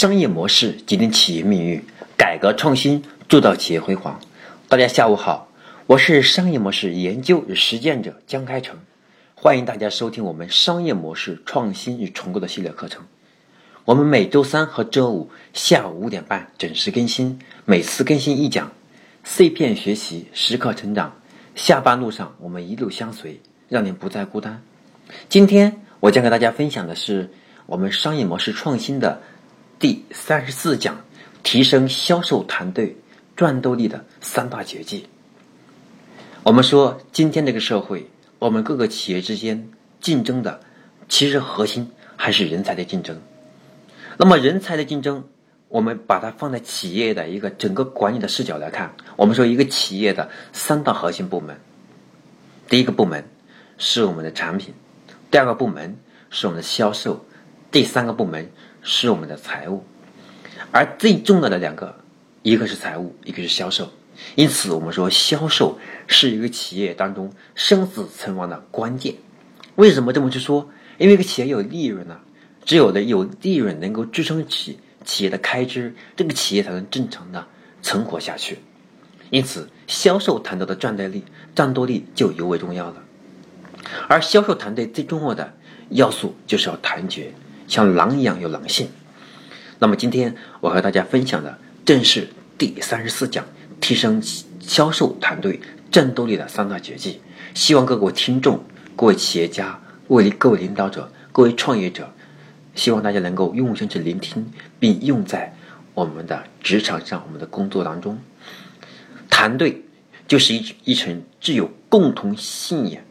商业模式决定企业命运，改革创新铸造企业辉煌。大家下午好，我是商业模式研究与实践者江开成，欢迎大家收听我们商业模式创新与重构的系列课程。我们每周三和周五下午五点半准时更新，每次更新一讲，碎片学习，时刻成长。下班路上我们一路相随，让您不再孤单。今天我将给大家分享的是我们商业模式创新的。第三十四讲：提升销售团队战斗力的三大绝技。我们说，今天这个社会，我们各个企业之间竞争的，其实核心还是人才的竞争。那么，人才的竞争，我们把它放在企业的一个整个管理的视角来看，我们说一个企业的三大核心部门，第一个部门是我们的产品，第二个部门是我们的销售，第三个部门。是我们的财务，而最重要的两个，一个是财务，一个是销售。因此，我们说销售是一个企业当中生死存亡的关键。为什么这么去说？因为一个企业有利润呢，只有的有利润能够支撑起企业的开支，这个企业才能正常的存活下去。因此，销售团队的战斗力、战斗力就尤为重要了。而销售团队最重要的要素就是要团结。像狼一样有狼性。那么今天我和大家分享的正是第三十四讲提升销售团队战斗力的三大绝技。希望各位听众、各位企业家、各位各位领导者、各位创业者，希望大家能够用心去聆听，并用在我们的职场上、我们的工作当中。团队就是一一层具有共同信念、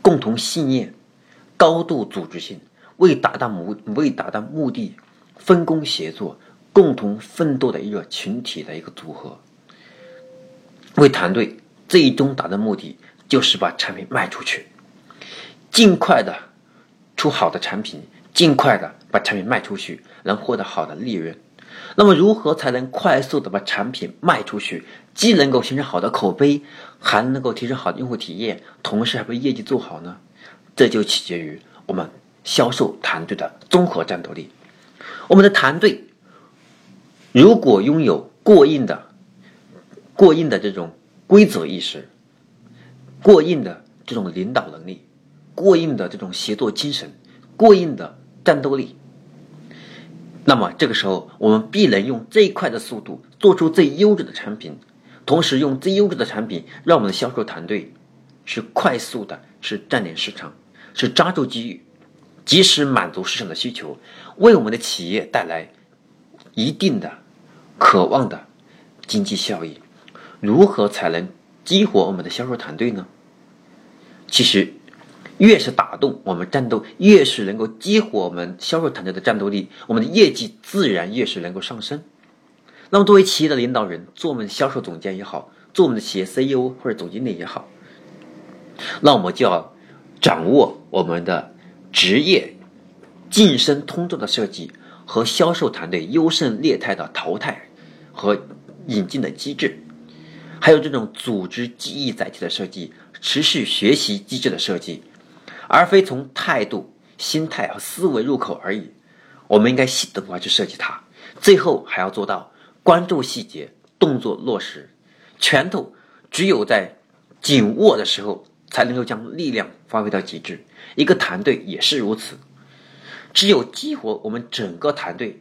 共同信念、高度组织性。为达到目为达到目的，分工协作、共同奋斗的一个群体的一个组合。为团队最终达到目的，就是把产品卖出去，尽快的出好的产品，尽快的把产品卖出去，能获得好的利润。那么，如何才能快速的把产品卖出去，既能够形成好的口碑，还能够提升好的用户体验，同时还把业绩做好呢？这就取决于我们。销售团队的综合战斗力，我们的团队如果拥有过硬的、过硬的这种规则意识、过硬的这种领导能力、过硬的这种协作精神、过硬的战斗力，那么这个时候我们必能用最快的速度做出最优质的产品，同时用最优质的产品让我们的销售团队是快速的，是占领市场，是抓住机遇。及时满足市场的需求，为我们的企业带来一定的、渴望的经济效益。如何才能激活我们的销售团队呢？其实，越是打动我们战斗，越是能够激活我们销售团队的战斗力，我们的业绩自然越是能够上升。那么，作为企业的领导人，做我们的销售总监也好，做我们的企业 CEO 或者总经理也好，那我们就要掌握我们的。职业晋升通道的设计和销售团队优胜劣汰的淘汰和引进的机制，还有这种组织记忆载体的设计、持续学习机制的设计，而非从态度、心态和思维入口而已。我们应该系统化去设计它，最后还要做到关注细节、动作落实。拳头只有在紧握的时候。才能够将力量发挥到极致。一个团队也是如此，只有激活我们整个团队，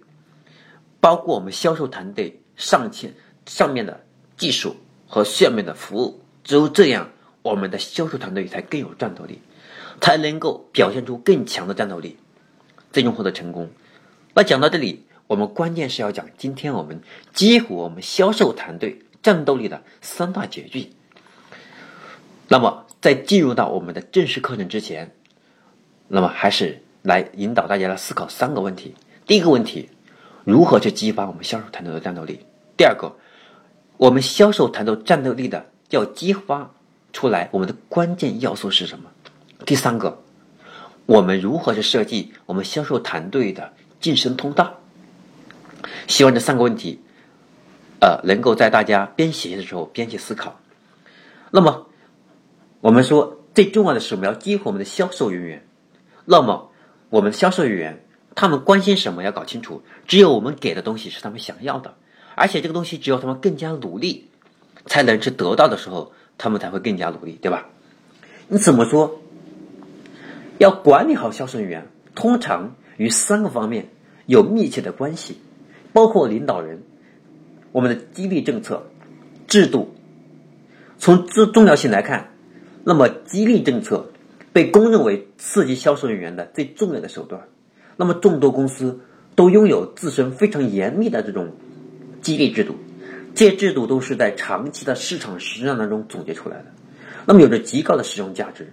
包括我们销售团队上千上面的技术和下面的服务，只有这样，我们的销售团队才更有战斗力，才能够表现出更强的战斗力，最终获得成功。那讲到这里，我们关键是要讲今天我们激活我们销售团队战斗力的三大绝技。那么。在进入到我们的正式课程之前，那么还是来引导大家来思考三个问题。第一个问题，如何去激发我们销售团队的战斗力？第二个，我们销售团队战斗力的要激发出来，我们的关键要素是什么？第三个，我们如何去设计我们销售团队的晋升通道？希望这三个问题，呃，能够在大家边写的时候边去思考。那么。我们说最重要的是我们要激活我们的销售人员，那么我们销售人员他们关心什么要搞清楚。只有我们给的东西是他们想要的，而且这个东西只有他们更加努力，才能去得到的时候，他们才会更加努力，对吧？你怎么说？要管理好销售人员，通常与三个方面有密切的关系，包括领导人、我们的激励政策、制度。从重重要性来看，那么激励政策被公认为刺激销售人员的最重要的手段。那么众多公司都拥有自身非常严密的这种激励制度，这些制度都是在长期的市场实战当中总结出来的，那么有着极高的实用价值。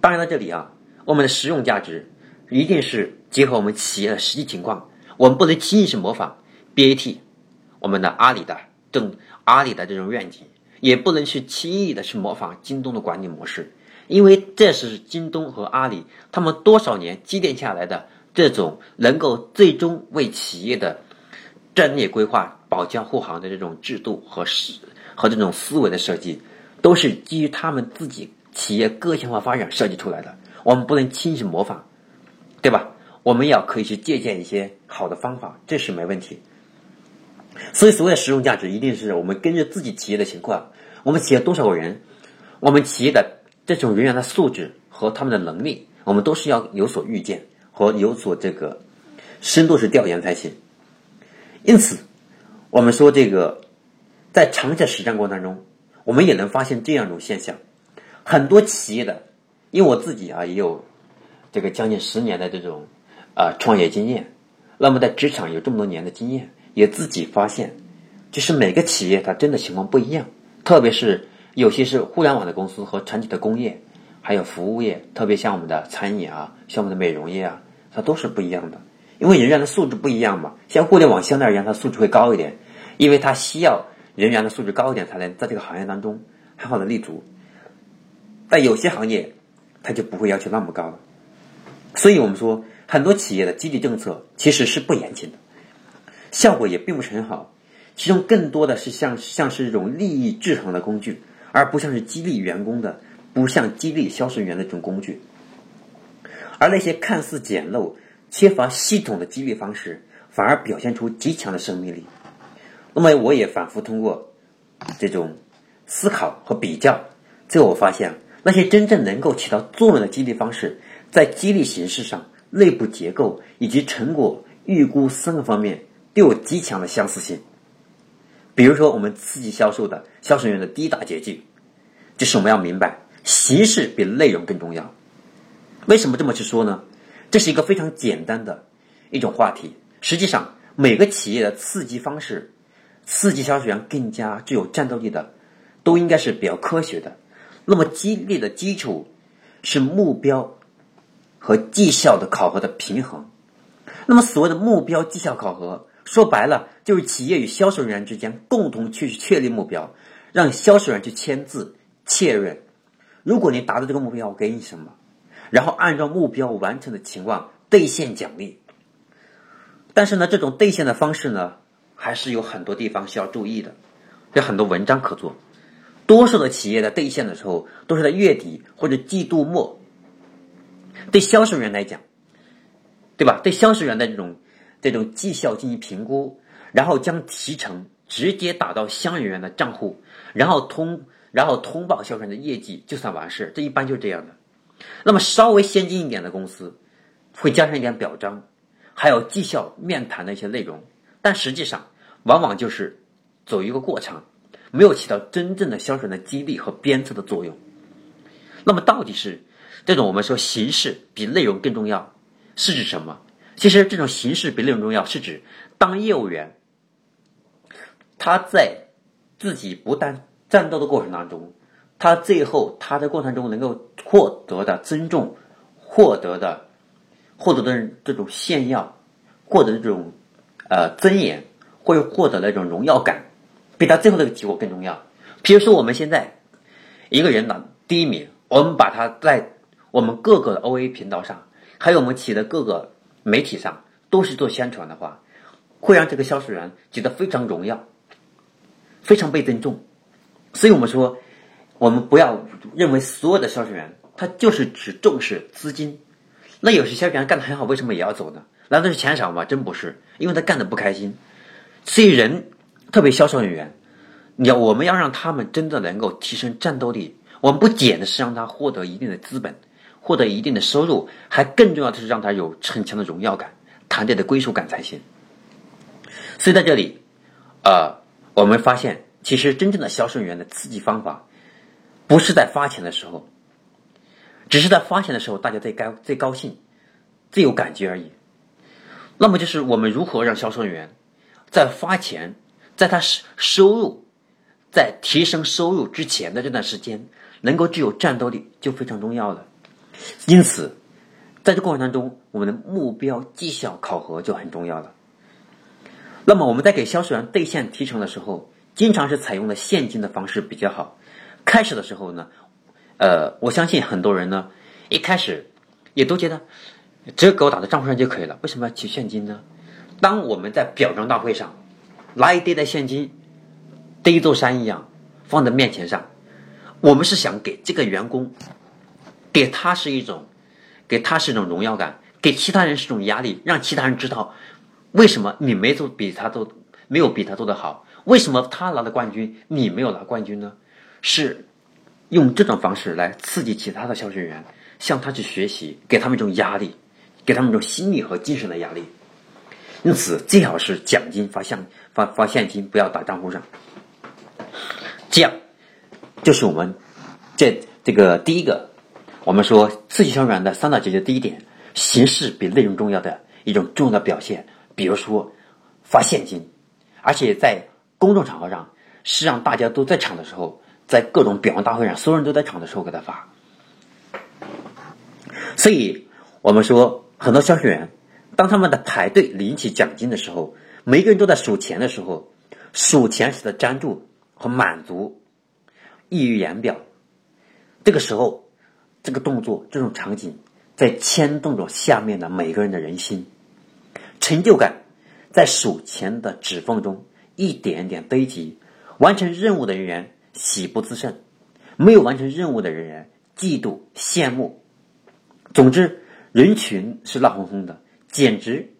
当然，在这里啊。我们的实用价值一定是结合我们企业的实际情况，我们不能轻易去模仿 BAT，我们的阿里的正阿里的这种愿景，也不能去轻易的去模仿京东的管理模式，因为这是京东和阿里他们多少年积淀下来的这种能够最终为企业的战略规划保驾护航的这种制度和思和这种思维的设计，都是基于他们自己企业个性化发展设计出来的。我们不能轻易模仿，对吧？我们要可以去借鉴一些好的方法，这是没问题。所以，所谓的实用价值，一定是我们根据自己企业的情况，我们企业多少个人，我们企业的这种人员的素质和他们的能力，我们都是要有所预见和有所这个深度去调研才行。因此，我们说这个在长期实战过程当中，我们也能发现这样一种现象：很多企业的。因为我自己啊也有这个将近十年的这种啊创业经验，那么在职场有这么多年的经验，也自己发现，就是每个企业它真的情况不一样，特别是有些是互联网的公司和传统的工业，还有服务业，特别像我们的餐饮啊，像我们的美容业啊，它都是不一样的。因为人员的素质不一样嘛，像互联网相对而言它素质会高一点，因为它需要人员的素质高一点才能在这个行业当中很好的立足。但有些行业。它就不会要求那么高了，所以我们说很多企业的激励政策其实是不严谨的，效果也并不是很好，其中更多的是像像是一种利益制衡的工具，而不像是激励员工的，不像激励销售员的这种工具，而那些看似简陋、缺乏系统的激励方式，反而表现出极强的生命力。那么我也反复通过这种思考和比较，最后我发现。那些真正能够起到作用的激励方式，在激励形式上、内部结构以及成果预估三个方面都有极强的相似性。比如说，我们刺激销售的销售员的第一大捷径，就是我们要明白形式比内容更重要。为什么这么去说呢？这是一个非常简单的一种话题。实际上，每个企业的刺激方式，刺激销售员更加具有战斗力的，都应该是比较科学的。那么激励的基础是目标和绩效的考核的平衡。那么所谓的目标绩效考核，说白了就是企业与销售人员之间共同去确立目标，让销售人员去签字确认。如果你达到这个目标，我给你什么？然后按照目标完成的情况兑现奖励。但是呢，这种兑现的方式呢，还是有很多地方需要注意的，有很多文章可做。多数的企业在兑现的时候，都是在月底或者季度末。对销售员来讲，对吧？对销售员的这种这种绩效进行评估，然后将提成直接打到销售员的账户，然后通然后通报销售员的业绩，就算完事。这一般就是这样的。那么稍微先进一点的公司，会加上一点表彰，还有绩效面谈的一些内容，但实际上往往就是走一个过程。没有起到真正的销售员的激励和鞭策的作用。那么，到底是这种我们说形式比内容更重要，是指什么？其实，这种形式比内容重要，是指当业务员他在自己不断战斗的过程当中，他最后他在过程中能够获得的尊重、获得的获得的这种炫耀、获得的这种呃尊严，或者获得那种荣耀感。比他最后的结果更重要。比如说，我们现在一个人拿第一名，我们把他在我们各个 OA 频道上，还有我们企业的各个媒体上，都是做宣传的话，会让这个销售员觉得非常荣耀，非常被尊重。所以我们说，我们不要认为所有的销售员他就是只重视资金。那有些销售员干得很好，为什么也要走呢？难道是钱少吗？真不是，因为他干的不开心。所以人，特别销售人员，你要我们要让他们真的能够提升战斗力。我们不仅的是让他获得一定的资本，获得一定的收入，还更重要的是让他有很强的荣耀感、团队的归属感才行。所以在这里，呃，我们发现，其实真正的销售人员的刺激方法，不是在发钱的时候，只是在发钱的时候大家最高最高兴、最有感觉而已。那么就是我们如何让销售人员在发钱，在他收收入在提升收入之前的这段时间。能够具有战斗力就非常重要了，因此，在这过程当中，我们的目标绩效考核就很重要了。那么我们在给销售员兑现提成的时候，经常是采用的现金的方式比较好。开始的时候呢，呃，我相信很多人呢，一开始也都觉得只要给我打到账户上就可以了，为什么要取现金呢？当我们在表彰大会上拿一堆的现金，堆一座山一样放在面前上。我们是想给这个员工，给他是一种，给他是一种荣耀感，给其他人是一种压力，让其他人知道，为什么你没做比他做，没有比他做的好，为什么他拿了冠军，你没有拿冠军呢？是用这种方式来刺激其他的销售人员向他去学习，给他们一种压力，给他们一种心理和精神的压力。因此，最好是奖金发现发发现金，不要打账户上，这样。就是我们这这个第一个，我们说刺激销售员的三大解决第一点，形式比内容重要的一种重要的表现。比如说发现金，而且在公众场合上是让大家都在场的时候，在各种表扬大会上，所有人都在场的时候给他发。所以我们说很多销售员，当他们的排队领取奖金的时候，每个人都在数钱的时候，数钱时的专注和满足。溢于言表。这个时候，这个动作、这种场景，在牵动着下面的每个人的人心。成就感在数钱的指缝中一点点堆积。完成任务的人员喜不自胜，没有完成任务的人员嫉妒羡慕。总之，人群是闹哄哄的，简直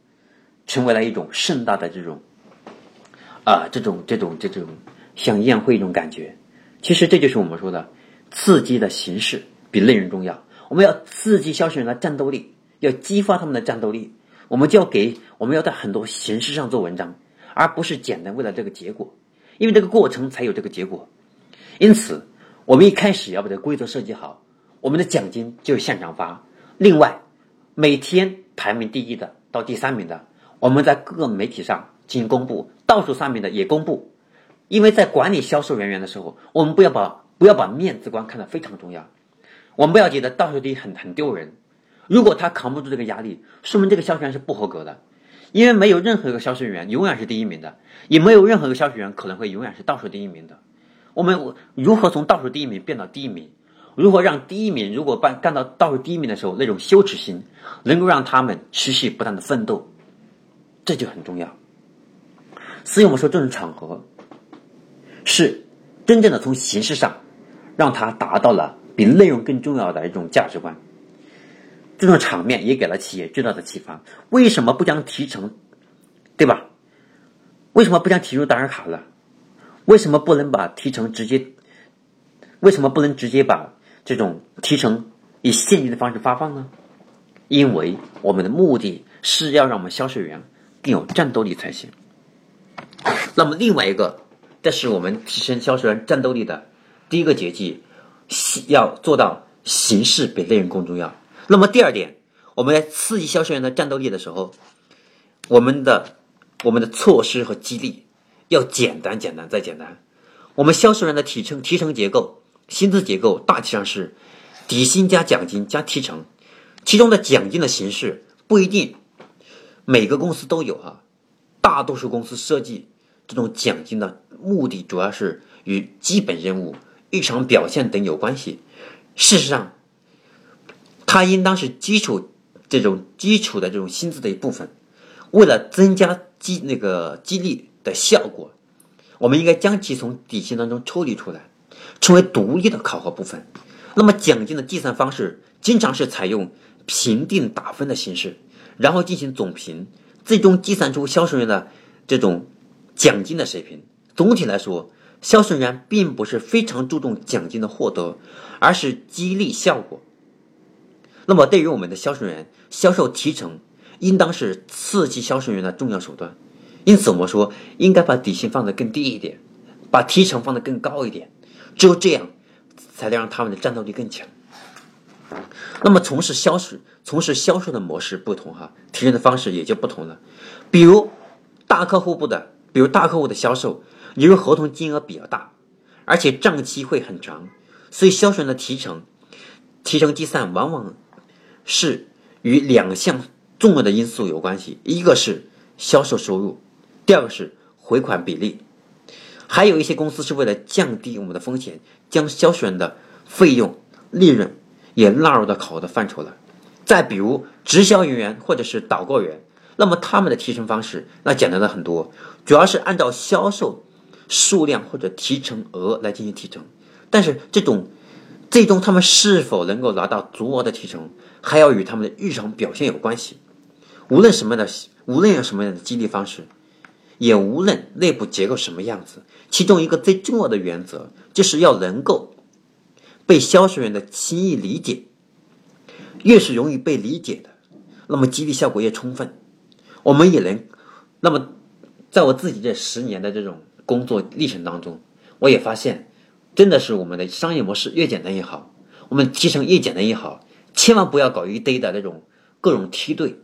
成为了一种盛大的这种啊，这种这种这种像宴会一种感觉。其实这就是我们说的，刺激的形式比内容重要。我们要刺激销售人的战斗力，要激发他们的战斗力，我们就要给我们要在很多形式上做文章，而不是简单为了这个结果，因为这个过程才有这个结果。因此，我们一开始要把这个规则设计好，我们的奖金就现场发。另外，每天排名第一的到第三名的，我们在各个媒体上进行公布，倒数三名的也公布。因为在管理销售人员的时候，我们不要把不要把面子观看得非常重要，我们不要觉得倒数第一很很丢人。如果他扛不住这个压力，说明这个销售员是不合格的。因为没有任何一个销售人员永远是第一名的，也没有任何一个销售员可能会永远是倒数第一名的。我们如何从倒数第一名变到第一名？如何让第一名如果办干到倒数第一名的时候，那种羞耻心能够让他们持续不断的奋斗，这就很重要。所以我们说这种场合。是真正的从形式上让他达到了比内容更重要的一种价值观。这种场面也给了企业巨大的启发。为什么不将提成，对吧？为什么不将提入单人卡了？为什么不能把提成直接？为什么不能直接把这种提成以现金的方式发放呢？因为我们的目的是要让我们销售员更有战斗力才行。那么另外一个。这是我们提升销售员战斗力的第一个捷径，要做到形式比内容更重要。那么第二点，我们在刺激销售员的战斗力的时候，我们的我们的措施和激励要简单、简单再简单。我们销售员的提成提成结构、薪资结构大体上是底薪加奖金加提成，其中的奖金的形式不一定每个公司都有哈，大多数公司设计。这种奖金的目的主要是与基本任务、日常表现等有关系。事实上，它应当是基础这种基础的这种薪资的一部分。为了增加激那个激励的效果，我们应该将其从底薪当中抽离出来，成为独立的考核部分。那么，奖金的计算方式经常是采用评定打分的形式，然后进行总评，最终计算出销售员的这种奖金的水平。总体来说，销售员并不是非常注重奖金的获得，而是激励效果。那么，对于我们的销售员，销售提成应当是刺激销售员的重要手段。因此，我们说应该把底薪放得更低一点，把提成放得更高一点，只有这样，才能让他们的战斗力更强。那么，从事销售，从事销售的模式不同，哈，提成的方式也就不同了。比如，大客户部的，比如大客户的销售，由于合同金额比较大，而且账期会很长，所以销售员的提成，提成计算往往是与两项重要的因素有关系，一个是销售收入。第二个是回款比例，还有一些公司是为了降低我们的风险，将销售员的费用、利润也纳入到考核的范畴了。再比如直销人员或者是导购员，那么他们的提成方式那简单的很多，主要是按照销售数量或者提成额来进行提成。但是这种最终他们是否能够拿到足额的提成，还要与他们的日常表现有关系。无论什么样的，无论有什么样的激励方式。也无论内部结构什么样子，其中一个最重要的原则就是要能够被销售员的轻易理解。越是容易被理解的，那么激励效果越充分。我们也能，那么在我自己这十年的这种工作历程当中，我也发现，真的是我们的商业模式越简单越好，我们提成越简单越好，千万不要搞一堆的那种各种梯队。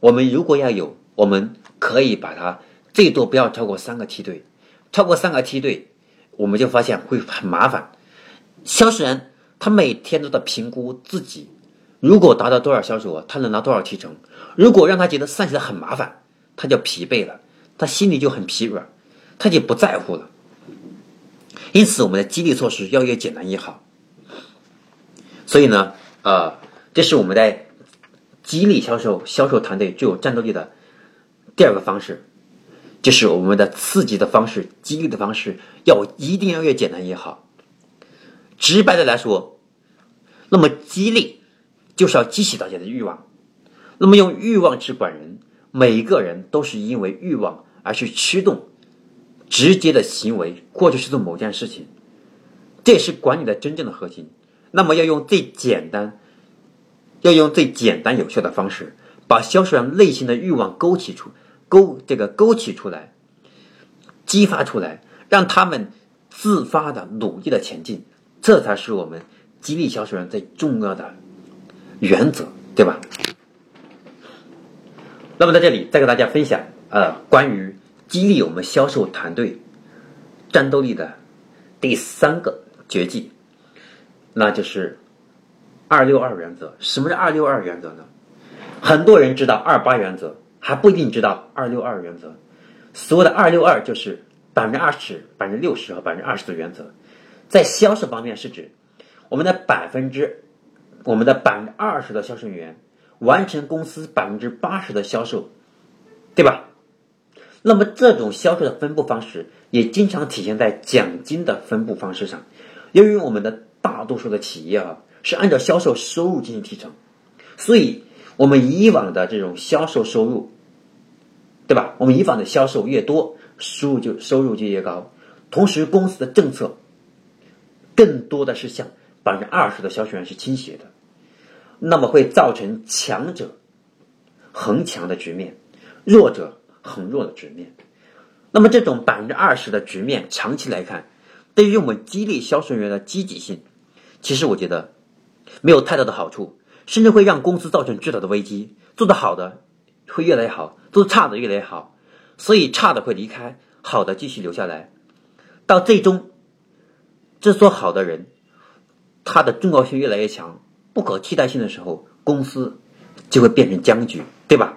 我们如果要有我们。可以把它最多不要超过三个梯队，超过三个梯队，我们就发现会很麻烦。销售员他每天都在评估自己，如果达到多少销售额，他能拿多少提成。如果让他觉得算起来很麻烦，他就疲惫了，他心里就很疲软，他就不在乎了。因此，我们的激励措施要越简单越好。所以呢，呃，这是我们在激励销售销售团队具有战斗力的。第二个方式，就是我们的刺激的方式、激励的方式，要一定要越简单越好。直白的来说，那么激励就是要激起大家的欲望。那么用欲望去管人，每一个人都是因为欲望而去驱动直接的行为，或者是做某件事情，这是管理的真正的核心。那么要用最简单，要用最简单有效的方式，把销售员内心的欲望勾起出。勾这个勾起出来，激发出来，让他们自发的努力的前进，这才是我们激励销售员最重要的原则，对吧？那么在这里再给大家分享呃关于激励我们销售团队战斗力的第三个绝技，那就是二六二原则。什么是二六二原则呢？很多人知道二八原则。还不一定知道二六二原则。所谓的二六二就是百分之二十、百分之六十和百分之二十的原则。在销售方面是指我们的百分之我们的百分之二十的销售人员完成公司百分之八十的销售，对吧？那么这种销售的分布方式也经常体现在奖金的分布方式上。由于我们的大多数的企业啊是按照销售收入进行提成，所以。我们以往的这种销售收入，对吧？我们以往的销售越多，收入就收入就越高。同时，公司的政策更多的是向百分之二十的销售员是倾斜的，那么会造成强者恒强的局面，弱者很弱的局面。那么这种百分之二十的局面，长期来看，对于我们激励销售人员的积极性，其实我觉得没有太大的好处。甚至会让公司造成巨大的危机。做得好的会越来越好，做得差的越来越好，所以差的会离开，好的继续留下来。到最终，这做好的人，他的重要性越来越强，不可替代性的时候，公司就会变成僵局，对吧？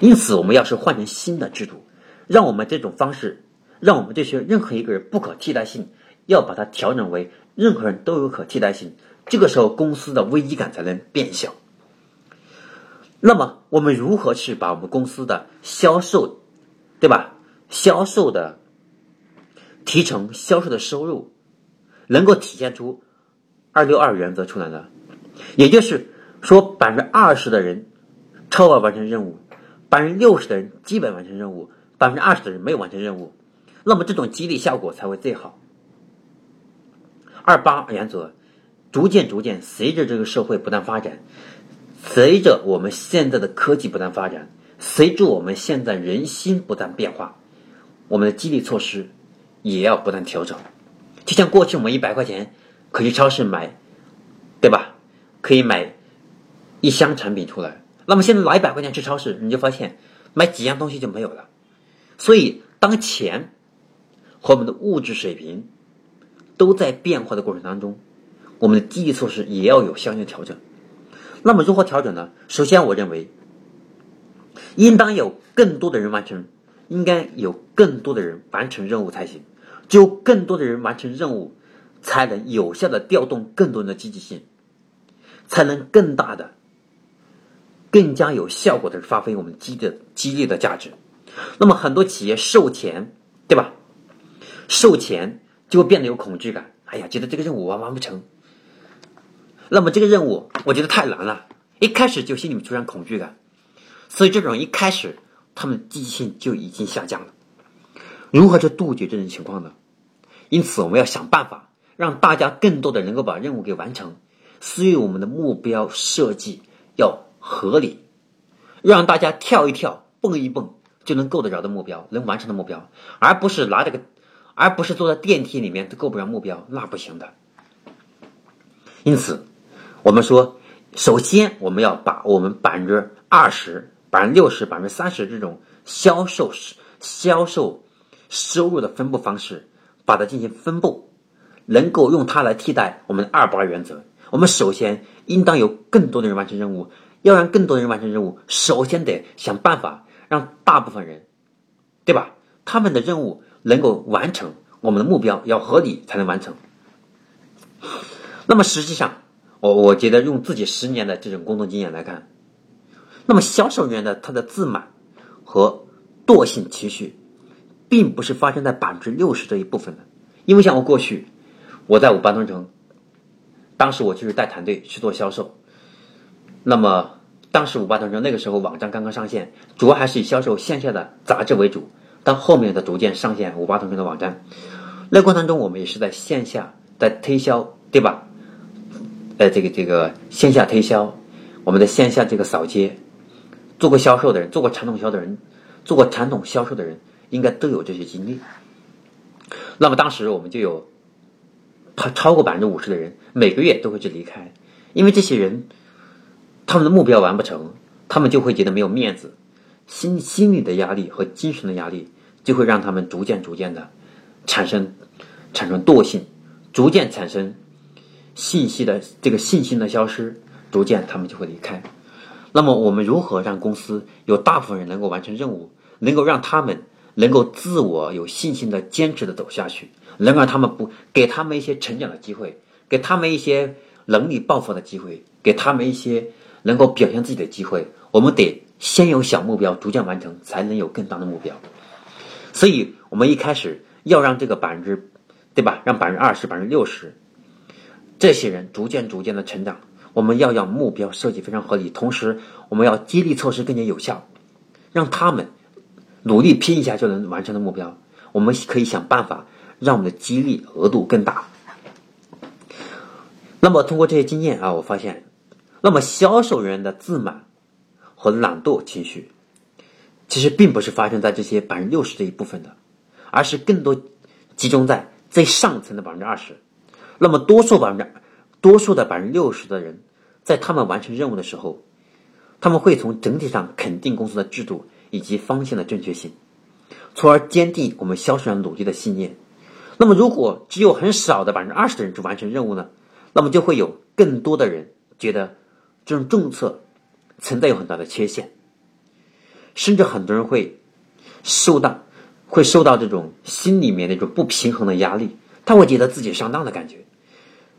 因此，我们要是换成新的制度，让我们这种方式，让我们这些任何一个人不可替代性，要把它调整为任何人都有可替代性。这个时候，公司的危机感才能变小。那么，我们如何去把我们公司的销售，对吧？销售的提成、销售的收入，能够体现出二六二原则出来呢？也就是说，百分之二十的人超额完成任务，百分之六十的人基本完成任务，百分之二十的人没有完成任务，那么这种激励效果才会最好。二八原则，逐渐逐渐，随着这个社会不断发展，随着我们现在的科技不断发展，随着我们现在人心不断变化，我们的激励措施也要不断调整。就像过去我们一百块钱可以超市买，对吧？可以买一箱产品出来。那么现在拿一百块钱去超市，你就发现买几样东西就没有了。所以，当钱和我们的物质水平。都在变化的过程当中，我们的激励措施也要有相应的调整。那么如何调整呢？首先，我认为应当有更多的人完成，应该有更多的人完成任务才行。只有更多的人完成任务，才能有效的调动更多人的积极性，才能更大的、更加有效果的发挥我们激的激励的价值。那么很多企业售钱，对吧？售钱。就会变得有恐惧感。哎呀，觉得这个任务完完不成。那么这个任务我觉得太难了，一开始就心里面出现恐惧感。所以这种一开始他们积极性就已经下降了。如何去杜绝这种情况呢？因此我们要想办法让大家更多的能够把任务给完成。所以我们的目标设计要合理，让大家跳一跳、蹦一蹦就能够得着的目标、能完成的目标，而不是拿这个。而不是坐在电梯里面都够不着目标，那不行的。因此，我们说，首先我们要把我们百分之二十、百分之六十、百分之三十这种销售销售收入的分布方式，把它进行分布，能够用它来替代我们的二八原则。我们首先应当有更多的人完成任务，要让更多人完成任务，首先得想办法让大部分人，对吧？他们的任务。能够完成我们的目标要合理才能完成。那么实际上，我我觉得用自己十年的这种工作经验来看，那么销售人员的他的自满和惰性情绪，并不是发生在百分之六十这一部分的。因为像我过去我在五八同城，当时我就是带团队去做销售。那么当时五八同城那个时候网站刚刚上线，主要还是以销售线下的杂志为主。到后面的逐渐上线五八同城的网站，那过程中我们也是在线下在推销，对吧？呃，这个这个线下推销，我们的线下这个扫街，做过销售的人，做过传统销的人，做过传统销售的人，应该都有这些经历。那么当时我们就有超超过百分之五十的人每个月都会去离开，因为这些人他们的目标完不成，他们就会觉得没有面子，心心理的压力和精神的压力。就会让他们逐渐逐渐的产生产生惰性，逐渐产生信息的这个信心的消失，逐渐他们就会离开。那么我们如何让公司有大部分人能够完成任务，能够让他们能够自我有信心的坚持的走下去，能让他们不给他们一些成长的机会，给他们一些能力爆发的机会，给他们一些能够表现自己的机会。我们得先有小目标，逐渐完成，才能有更大的目标。所以，我们一开始要让这个百分之，对吧？让百分之二十、百分之六十，这些人逐渐、逐渐的成长。我们要让目标设计非常合理，同时我们要激励措施更加有效，让他们努力拼一下就能完成的目标。我们可以想办法让我们的激励额度更大。那么，通过这些经验啊，我发现，那么销售人员的自满和懒惰情绪。其实并不是发生在这些百分之六十这一部分的，而是更多集中在最上层的百分之二十。那么多数百分之多数的百分之六十的人，在他们完成任务的时候，他们会从整体上肯定公司的制度以及方向的正确性，从而坚定我们销售员努力的信念。那么如果只有很少的百分之二十的人去完成任务呢？那么就会有更多的人觉得这种政策存在有很大的缺陷。甚至很多人会受到，会受到这种心里面那种不平衡的压力，他会觉得自己上当的感觉。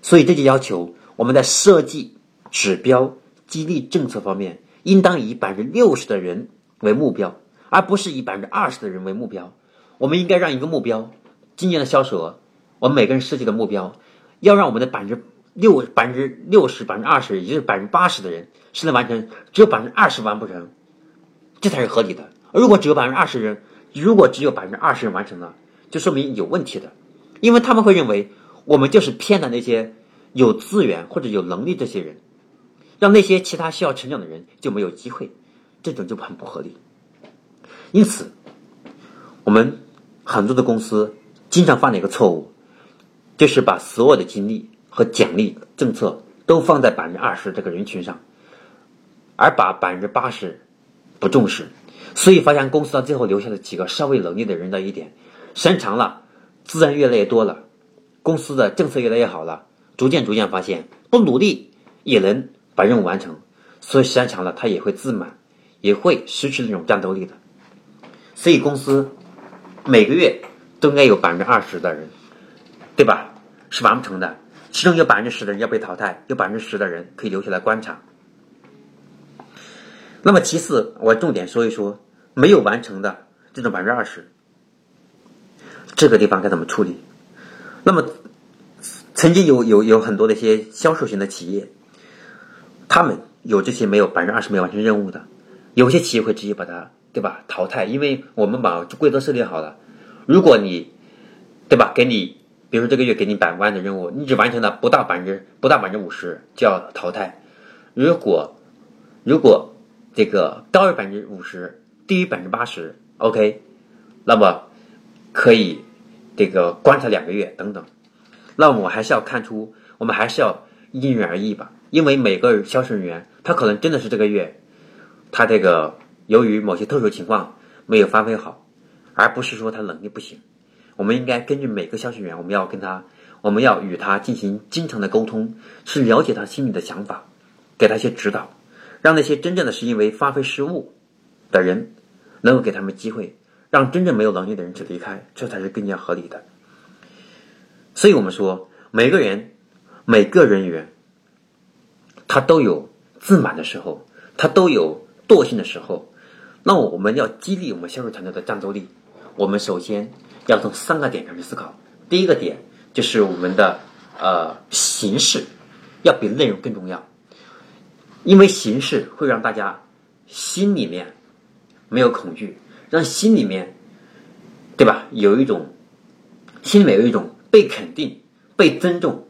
所以这就要求我们在设计指标、激励政策方面，应当以百分之六十的人为目标，而不是以百分之二十的人为目标。我们应该让一个目标，今年的销售额，我们每个人设计的目标，要让我们的百分之六百分之六十、百分之二十，也就是百分之八十的人是能完成，只有百分之二十完不成，这才是合理的。如果只有百分之二十人，如果只有百分之二十人完成了，就说明有问题的，因为他们会认为我们就是骗了那些有资源或者有能力这些人，让那些其他需要成长的人就没有机会，这种就很不合理。因此，我们很多的公司经常犯的一个错误，就是把所有的精力和奖励政策都放在百分之二十这个人群上，而把百分之八十不重视。所以发现公司到最后留下的几个稍微能力的人的一点，时间长了，资源越来越多了，公司的政策越来越好了，逐渐逐渐发现不努力也能把任务完成，所以时间长了他也会自满，也会失去那种战斗力的。所以公司每个月都应该有百分之二十的人，对吧？是完不成的，其中有百分之十的人要被淘汰，有百分之十的人可以留下来观察。那么其次，我重点说一说没有完成的这种百分之二十，这个地方该怎么处理？那么曾经有有有很多的一些销售型的企业，他们有这些没有百分之二十没有完成任务的，有些企业会直接把它对吧淘汰，因为我们把规则设定好了，如果你对吧给你，比如说这个月给你百万的任务，你只完成了不到百分之不到百分之五十就要淘汰，如果如果这个高于百分之五十，低于百分之八十，OK，那么可以这个观察两个月等等。那么我还是要看出，我们还是要因人而异吧，因为每个销售人员他可能真的是这个月他这个由于某些特殊情况没有发挥好，而不是说他能力不行。我们应该根据每个销售员，我们要跟他，我们要与他进行经常的沟通，去了解他心里的想法，给他一些指导。让那些真正的是因为发挥失误的人，能够给他们机会，让真正没有能力的人去离开，这才是更加合理的。所以我们说，每个人、每个人员，他都有自满的时候，他都有惰性的时候。那我们要激励我们销售团队的战斗力，我们首先要从三个点上去思考。第一个点就是我们的呃形式要比内容更重要。因为形式会让大家心里面没有恐惧，让心里面，对吧？有一种心里面有一种被肯定、被尊重，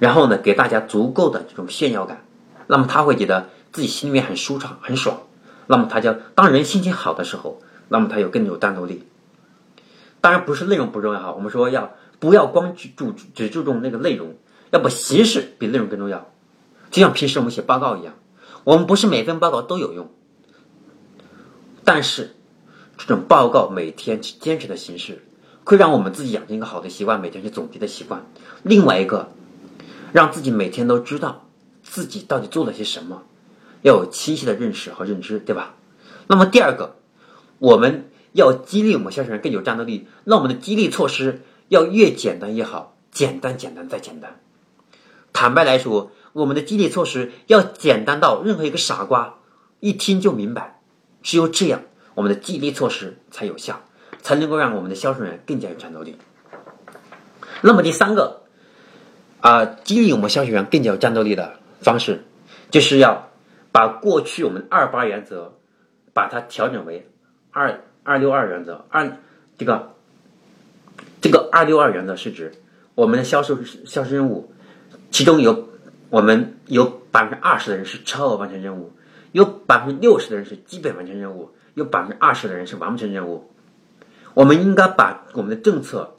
然后呢，给大家足够的这种炫耀感，那么他会觉得自己心里面很舒畅、很爽。那么他就当人心情好的时候，那么他有更有战斗力。当然不是内容不重要哈，我们说要不要光去注只注重那个内容，要把形式比内容更重要。就像平时我们写报告一样，我们不是每份报告都有用，但是这种报告每天去坚持的形式，会让我们自己养成一个好的习惯，每天去总结的习惯。另外一个，让自己每天都知道自己到底做了些什么，要有清晰的认识和认知，对吧？那么第二个，我们要激励我们销售人更有战斗力，那我们的激励措施要越简单越好，简单简单再简单。坦白来说。我们的激励措施要简单到任何一个傻瓜一听就明白，只有这样，我们的激励措施才有效，才能够让我们的销售人员更加有战斗力。那么第三个，啊，激励我们销售员更加有战斗力的方式，就是要把过去我们二八原则，把它调整为二二六二原则。二这个这个二六二原则是指我们的销售销售任务，其中有。我们有百分之二十的人是超额完成任务，有百分之六十的人是基本完成任务，有百分之二十的人是完不成任务。我们应该把我们的政策，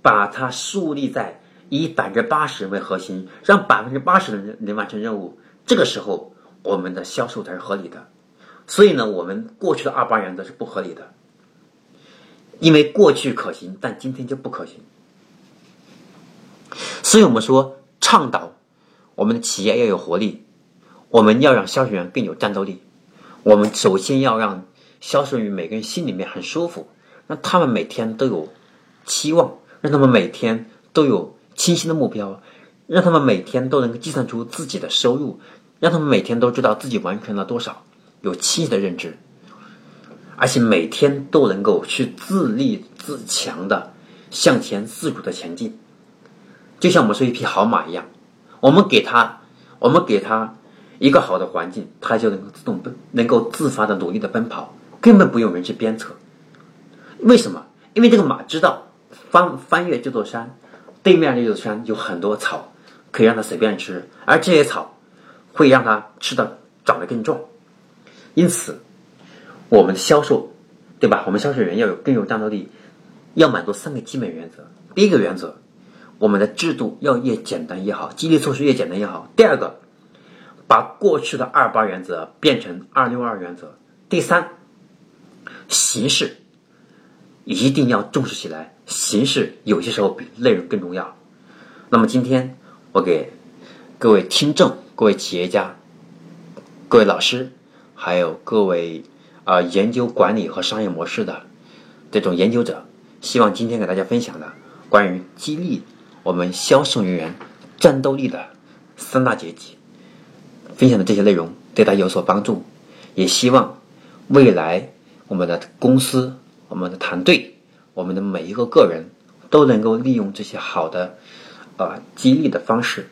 把它树立在以百分之八十为核心，让百分之八十的人能完成任务。这个时候，我们的销售才是合理的。所以呢，我们过去的二八原则是不合理的，因为过去可行，但今天就不可行。所以我们说倡导。我们的企业要有活力，我们要让销售员更有战斗力。我们首先要让销售员每个人心里面很舒服，让他们每天都有期望，让他们每天都有清晰的目标，让他们每天都能够计算出自己的收入，让他们每天都知道自己完成了多少，有清晰的认知，而且每天都能够去自立自强的向前自主的前进，就像我们说一匹好马一样。我们给它，我们给它一个好的环境，它就能够自动奔，能够自发的努力的奔跑，根本不用人去鞭策。为什么？因为这个马知道翻翻越这座山，对面这座山有很多草，可以让它随便吃，而这些草会让它吃的长得更壮。因此，我们的销售，对吧？我们销售员要有更有战斗力，要满足三个基本原则。第一个原则。我们的制度要越简单越好，激励措施越简单越好。第二个，把过去的二八原则变成二六二原则。第三，形式一定要重视起来，形式有些时候比内容更重要。那么今天我给各位听众、各位企业家、各位老师，还有各位啊研究管理和商业模式的这种研究者，希望今天给大家分享的关于激励。我们销售人员战斗力的三大阶级分享的这些内容对他有所帮助，也希望未来我们的公司、我们的团队、我们的每一个个人都能够利用这些好的啊激励的方式，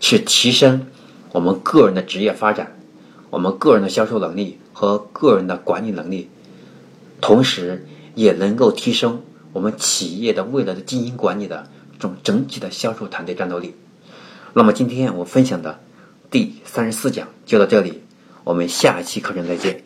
去提升我们个人的职业发展、我们个人的销售能力和个人的管理能力，同时也能够提升我们企业的未来的经营管理的这。种整体的销售团队战斗力。那么今天我分享的第三十四讲就到这里，我们下一期课程再见。